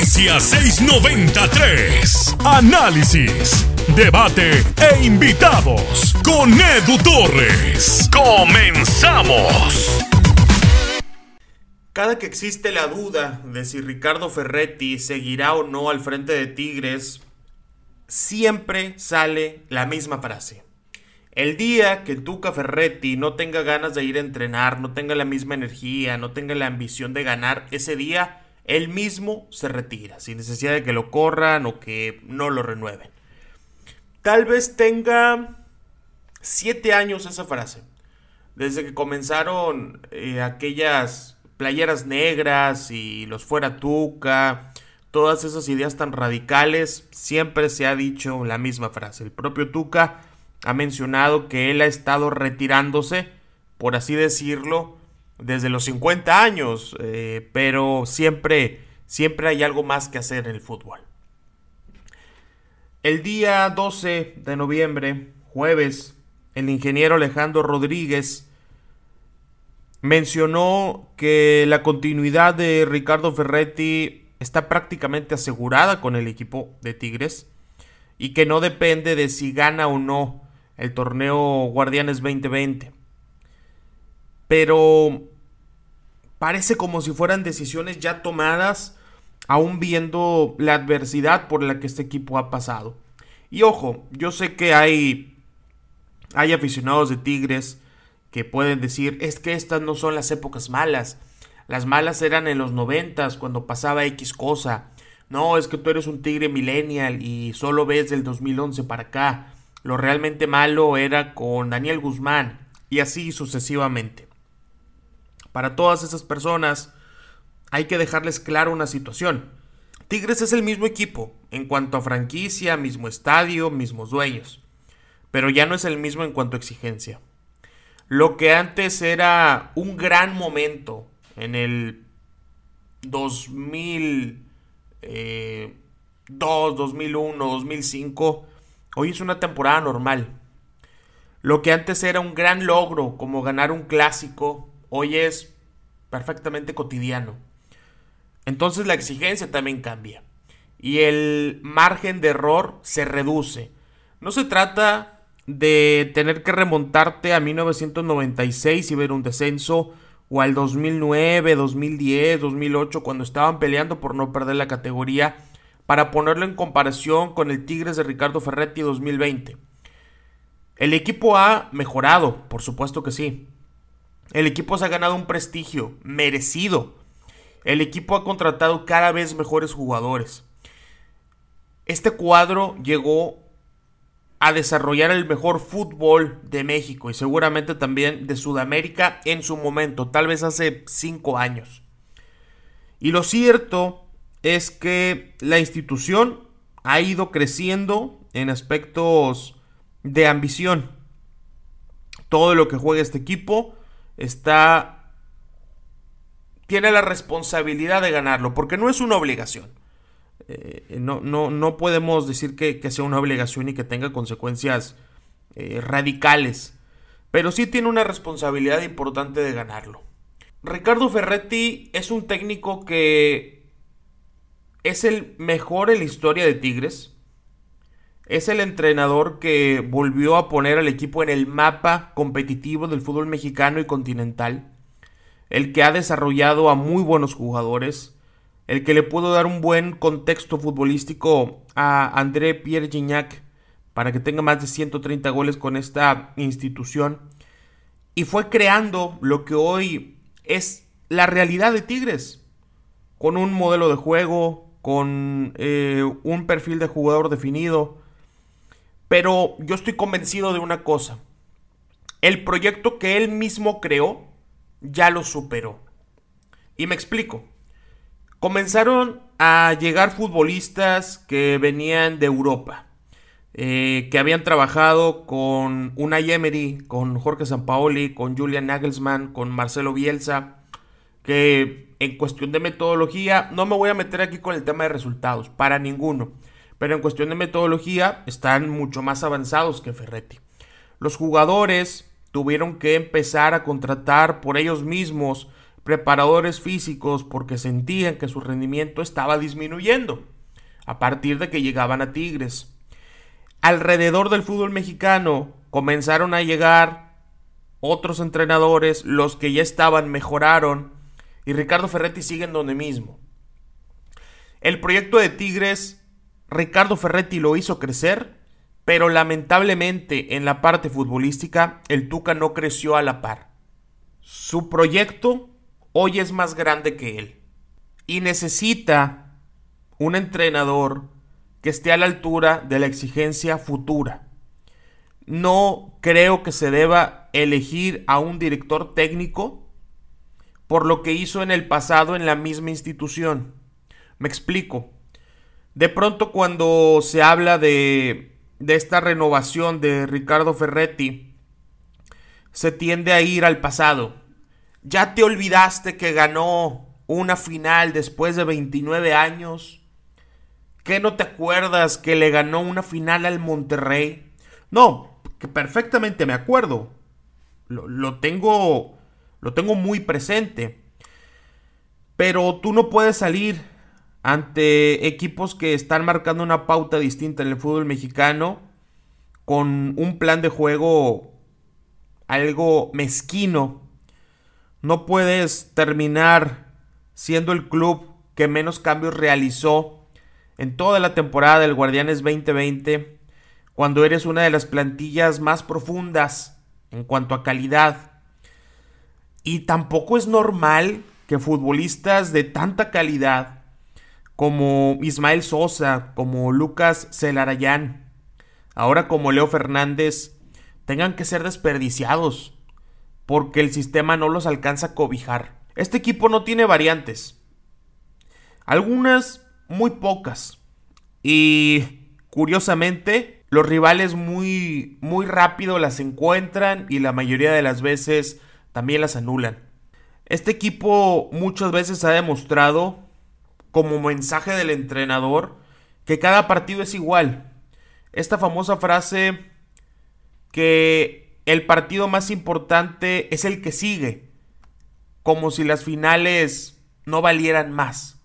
Noticias 693. Análisis, debate e invitados con Edu Torres. Comenzamos. Cada que existe la duda de si Ricardo Ferretti seguirá o no al frente de Tigres, siempre sale la misma frase. El día que Tuca Ferretti no tenga ganas de ir a entrenar, no tenga la misma energía, no tenga la ambición de ganar, ese día él mismo se retira, sin necesidad de que lo corran o que no lo renueven. Tal vez tenga siete años esa frase. Desde que comenzaron eh, aquellas playeras negras y los fuera Tuca, todas esas ideas tan radicales, siempre se ha dicho la misma frase. El propio Tuca ha mencionado que él ha estado retirándose, por así decirlo, desde los 50 años, eh, pero siempre, siempre hay algo más que hacer en el fútbol. El día 12 de noviembre, jueves, el ingeniero Alejandro Rodríguez mencionó que la continuidad de Ricardo Ferretti está prácticamente asegurada con el equipo de Tigres y que no depende de si gana o no el torneo Guardianes 2020. Pero parece como si fueran decisiones ya tomadas, aún viendo la adversidad por la que este equipo ha pasado. Y ojo, yo sé que hay, hay aficionados de Tigres que pueden decir, es que estas no son las épocas malas. Las malas eran en los noventas, cuando pasaba X cosa. No, es que tú eres un tigre millennial y solo ves del 2011 para acá. Lo realmente malo era con Daniel Guzmán y así sucesivamente. Para todas esas personas hay que dejarles claro una situación. Tigres es el mismo equipo en cuanto a franquicia, mismo estadio, mismos dueños, pero ya no es el mismo en cuanto a exigencia. Lo que antes era un gran momento en el 2002, 2001, 2005, Hoy es una temporada normal. Lo que antes era un gran logro, como ganar un clásico, hoy es perfectamente cotidiano. Entonces la exigencia también cambia. Y el margen de error se reduce. No se trata de tener que remontarte a 1996 y ver un descenso, o al 2009, 2010, 2008, cuando estaban peleando por no perder la categoría para ponerlo en comparación con el Tigres de Ricardo Ferretti 2020. El equipo ha mejorado, por supuesto que sí. El equipo se ha ganado un prestigio merecido. El equipo ha contratado cada vez mejores jugadores. Este cuadro llegó a desarrollar el mejor fútbol de México y seguramente también de Sudamérica en su momento, tal vez hace cinco años. Y lo cierto es que la institución ha ido creciendo en aspectos de ambición. Todo lo que juega este equipo está tiene la responsabilidad de ganarlo, porque no es una obligación. Eh, no, no, no, podemos decir que, sea una obligación y que tenga consecuencias eh, radicales, pero sí tiene una responsabilidad importante de ganarlo. Ricardo Ferretti es un técnico que es el mejor en la historia de Tigres. Es el entrenador que volvió a poner al equipo en el mapa competitivo del fútbol mexicano y continental. El que ha desarrollado a muy buenos jugadores. El que le pudo dar un buen contexto futbolístico a André Pierre Gignac para que tenga más de 130 goles con esta institución. Y fue creando lo que hoy es la realidad de Tigres. Con un modelo de juego, con eh, un perfil de jugador definido. Pero yo estoy convencido de una cosa. El proyecto que él mismo creó ya lo superó. Y me explico. Comenzaron a llegar futbolistas que venían de Europa. Eh, que habían trabajado con Unai Emery, con Jorge Sampaoli, con Julian Nagelsmann, con Marcelo Bielsa, que en cuestión de metodología, no me voy a meter aquí con el tema de resultados, para ninguno, pero en cuestión de metodología están mucho más avanzados que Ferretti. Los jugadores tuvieron que empezar a contratar por ellos mismos preparadores físicos porque sentían que su rendimiento estaba disminuyendo a partir de que llegaban a Tigres. Alrededor del fútbol mexicano comenzaron a llegar otros entrenadores, los que ya estaban mejoraron y Ricardo Ferretti sigue en donde mismo. El proyecto de Tigres, Ricardo Ferretti lo hizo crecer, pero lamentablemente en la parte futbolística el Tuca no creció a la par. Su proyecto hoy es más grande que él y necesita un entrenador que esté a la altura de la exigencia futura. No creo que se deba elegir a un director técnico por lo que hizo en el pasado en la misma institución. Me explico. De pronto cuando se habla de, de esta renovación de Ricardo Ferretti, se tiende a ir al pasado. ¿Ya te olvidaste que ganó una final después de 29 años? ¿Qué no te acuerdas que le ganó una final al Monterrey? No, que perfectamente me acuerdo. Lo, lo tengo lo tengo muy presente. Pero tú no puedes salir ante equipos que están marcando una pauta distinta en el fútbol mexicano con un plan de juego algo mezquino. No puedes terminar siendo el club que menos cambios realizó en toda la temporada del Guardianes 2020 cuando eres una de las plantillas más profundas en cuanto a calidad y tampoco es normal que futbolistas de tanta calidad como Ismael Sosa, como Lucas Celarayán, ahora como Leo Fernández, tengan que ser desperdiciados porque el sistema no los alcanza a cobijar. Este equipo no tiene variantes. Algunas muy pocas. Y curiosamente, los rivales muy muy rápido las encuentran y la mayoría de las veces también las anulan. Este equipo muchas veces ha demostrado, como mensaje del entrenador, que cada partido es igual. Esta famosa frase que el partido más importante es el que sigue, como si las finales no valieran más.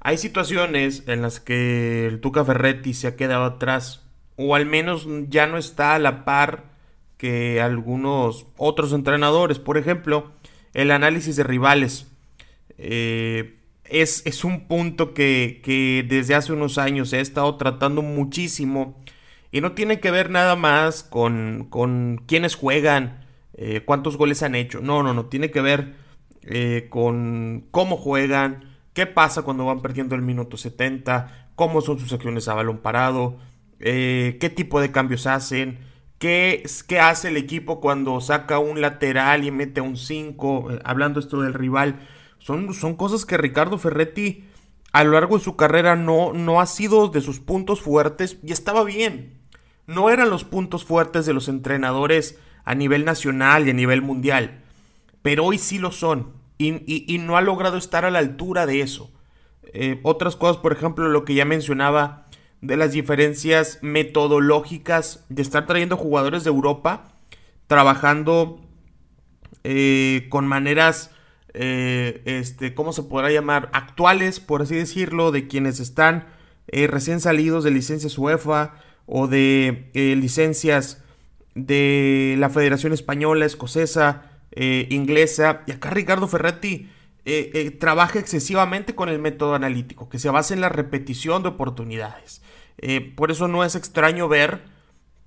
Hay situaciones en las que el Tuca Ferretti se ha quedado atrás, o al menos ya no está a la par que algunos otros entrenadores. Por ejemplo, el análisis de rivales. Eh, es, es, un punto que, que, desde hace unos años he estado tratando muchísimo. Y no tiene que ver nada más con, con quiénes juegan, eh, cuántos goles han hecho. No, no, no. Tiene que ver eh, con cómo juegan, qué pasa cuando van perdiendo el minuto 70, cómo son sus acciones a balón parado, qué tipo de cambios hacen. ¿Qué, ¿Qué, hace el equipo cuando saca un lateral y mete un 5? Eh, hablando esto del rival. Son, son, cosas que Ricardo Ferretti a lo largo de su carrera no, no ha sido de sus puntos fuertes y estaba bien. No eran los puntos fuertes de los entrenadores a nivel nacional y a nivel mundial. Pero hoy sí lo son. Y, y, no ha logrado estar a la altura de eso. Eh, otras cosas, por ejemplo, lo que ya mencionaba de las diferencias metodológicas de estar trayendo jugadores de Europa, trabajando eh, con maneras, eh, este, ¿cómo se podrá llamar? Actuales, por así decirlo, de quienes están eh, recién salidos de licencias UEFA o de licencias de la Federación Española, Escocesa, Inglesa. Y acá Ricardo Ferretti trabaja excesivamente con el método analítico, que se basa en la repetición de oportunidades. Eh, por eso no es extraño ver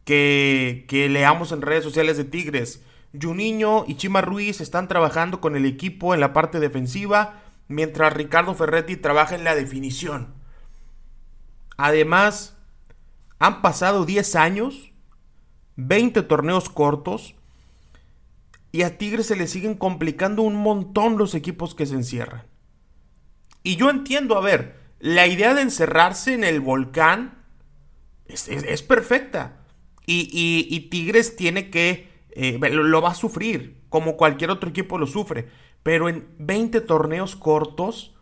que, leamos en redes sociales de Tigres. Juninho y Chima Ruiz están trabajando con el equipo en la parte defensiva, mientras Ricardo Ferretti trabaja en la definición. Además, han pasado 10 años, 20 torneos cortos, y a Tigres se le siguen complicando un montón los equipos que se encierran. Y yo entiendo, a ver, la idea de encerrarse en el volcán es, perfecta. Y, Tigres tiene que, eh, lo, va a sufrir, como cualquier otro equipo lo sufre. Pero en 20 torneos cortos,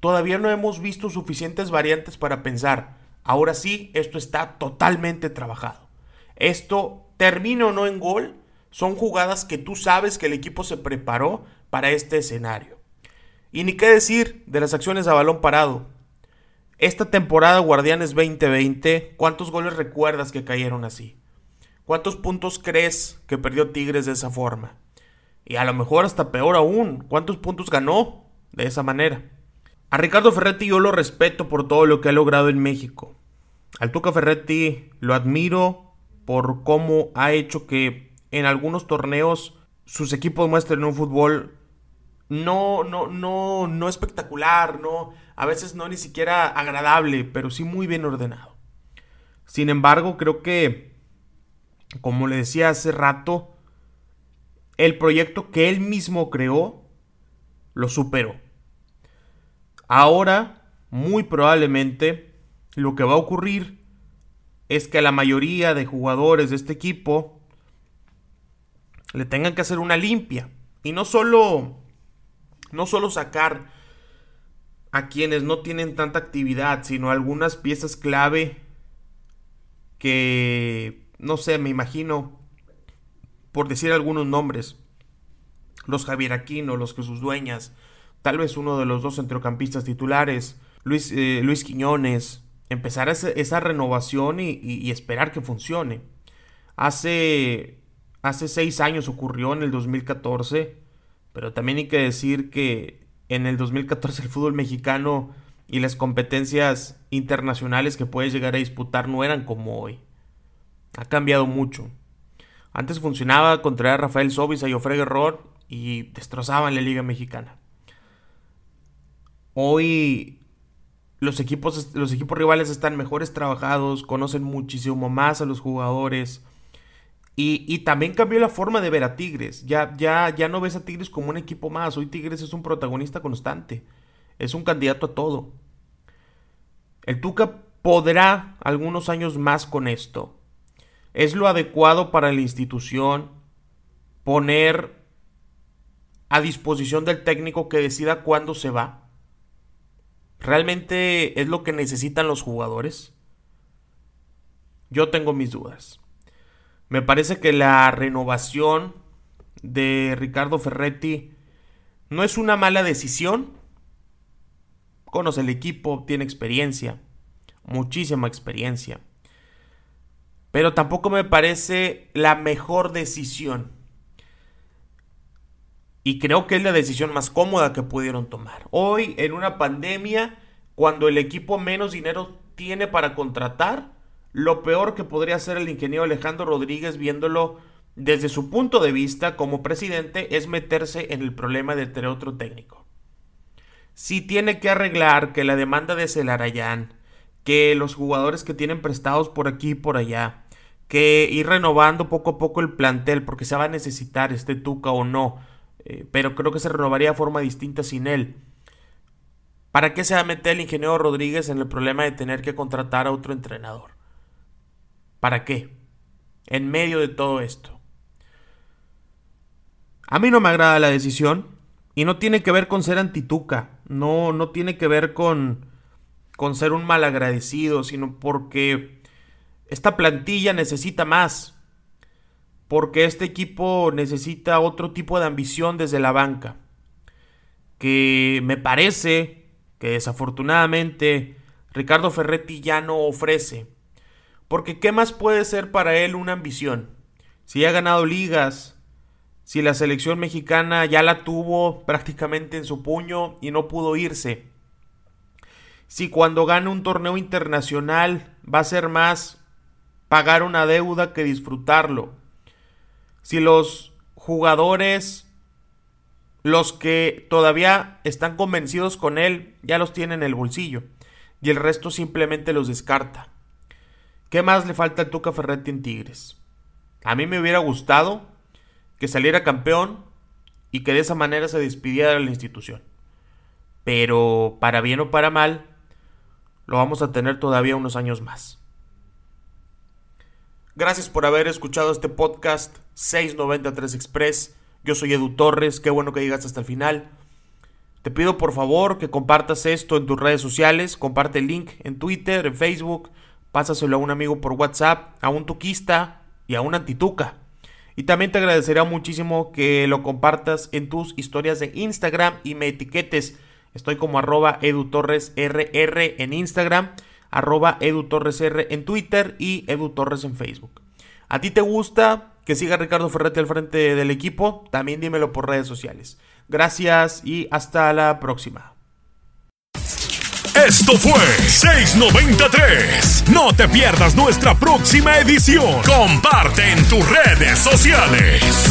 todavía no hemos visto suficientes variantes para pensar, ahora sí, esto está totalmente trabajado. Esto, termina o no en gol, son jugadas que tú sabes que el equipo se preparó para este escenario. Y ni qué decir de las acciones a balón parado. Esta temporada Guardianes 2020, ¿cuántos goles recuerdas que cayeron así? ¿Cuántos puntos crees que perdió Tigres de esa forma? Y a lo mejor hasta peor aún, ¿cuántos puntos ganó de esa manera? A Ricardo Ferretti yo lo respeto por todo lo que ha logrado en México. Al Tuca Ferretti lo admiro por cómo ha hecho que en algunos torneos sus equipos muestren un fútbol no, no, no, no espectacular, no, a veces no ni siquiera agradable, pero sí muy bien ordenado. Sin embargo, creo que, como le decía hace rato, el proyecto que él mismo creó lo superó. Ahora, muy probablemente, lo que va a ocurrir es que a la mayoría de jugadores de este equipo le tengan que hacer una limpia. Y no solo, no solo sacar a quienes no tienen tanta actividad, sino algunas piezas clave que, no sé, me imagino, por decir algunos nombres, los Javier Aquino, los Jesús Dueñas, tal vez uno de los dos centrocampistas titulares, Luis, eh, Luis Quiñones, empezar esa, renovación y, esperar que funcione. Hace, hace seis años ocurrió en el 2014, pero también hay que decir que en el 2014 el fútbol mexicano y las competencias internacionales que puedes llegar a disputar no eran como hoy. Ha cambiado mucho. Antes funcionaba contra Rafael Sobis y Ofre Guerrero y destrozaban la Liga Mexicana. Hoy los equipos, los equipos rivales están mejores trabajados, conocen muchísimo más a los jugadores. Y, también cambió la forma de ver a Tigres. Ya, ya, ya no ves a Tigres como un equipo más. Hoy Tigres es un protagonista constante. Es un candidato a todo. El Tuca podrá algunos años más con esto. Es lo adecuado para la institución poner a disposición del técnico que decida cuándo se va ¿Realmente es lo que necesitan los jugadores? Yo tengo mis dudas. Me parece que la renovación de Ricardo Ferretti no es una mala decisión. Conoce el equipo, tiene experiencia, muchísima experiencia. Pero tampoco me parece la mejor decisión. Y creo que es la decisión más cómoda que pudieron tomar. Hoy, en una pandemia, cuando el equipo menos dinero tiene para contratar, lo peor que podría hacer el ingeniero Alejandro Rodríguez viéndolo desde su punto de vista como presidente es meterse en el problema de tener otro técnico. Si tiene que arreglar que la demanda de Celarayán, que los jugadores que tienen prestados por aquí y por allá, que ir renovando poco a poco el plantel porque se va a necesitar este Tuca o no, eh, pero creo que se renovaría de forma distinta sin él. ¿Para qué se va a meter el ingeniero Rodríguez en el problema de tener que contratar a otro entrenador? ¿Para qué? En medio de todo esto. A mí no me agrada la decisión y no tiene que ver con ser antituca, no, no tiene que ver con, con ser un malagradecido, sino porque esta plantilla necesita más porque este equipo necesita otro tipo de ambición desde la banca. Que me parece que desafortunadamente Ricardo Ferretti ya no ofrece. Porque ¿qué más puede ser para él una ambición? Si ha ganado ligas, si la selección mexicana ya la tuvo prácticamente en su puño y no pudo irse. Si cuando gane un torneo internacional va a ser más pagar una deuda que disfrutarlo si los jugadores, los que todavía están convencidos con él, ya los tienen en el bolsillo y el resto simplemente los descarta. ¿Qué más le falta al Tuca Ferretti en Tigres? A mí me hubiera gustado que saliera campeón y que de esa manera se despidiera de la institución. Pero para bien o para mal, lo vamos a tener todavía unos años más. Gracias por haber escuchado este podcast 693 Express. Yo soy Edu Torres, qué bueno que llegaste hasta el final. Te pido por favor que compartas esto en tus redes sociales, comparte el link en Twitter, en Facebook, pásaselo a un amigo por WhatsApp, a un tuquista y a un antituca. Y también te agradecería muchísimo que lo compartas en tus historias de Instagram y me etiquetes. Estoy como arroba edutorresrr en Instagram, arroba edutorresr en Twitter y edutorres en Facebook. ¿A ti te gusta que siga Ricardo Ferretti al frente del equipo? También dímelo por redes sociales. Gracias y hasta la próxima. Esto fue 693. No te pierdas nuestra próxima edición. Comparte en tus redes sociales.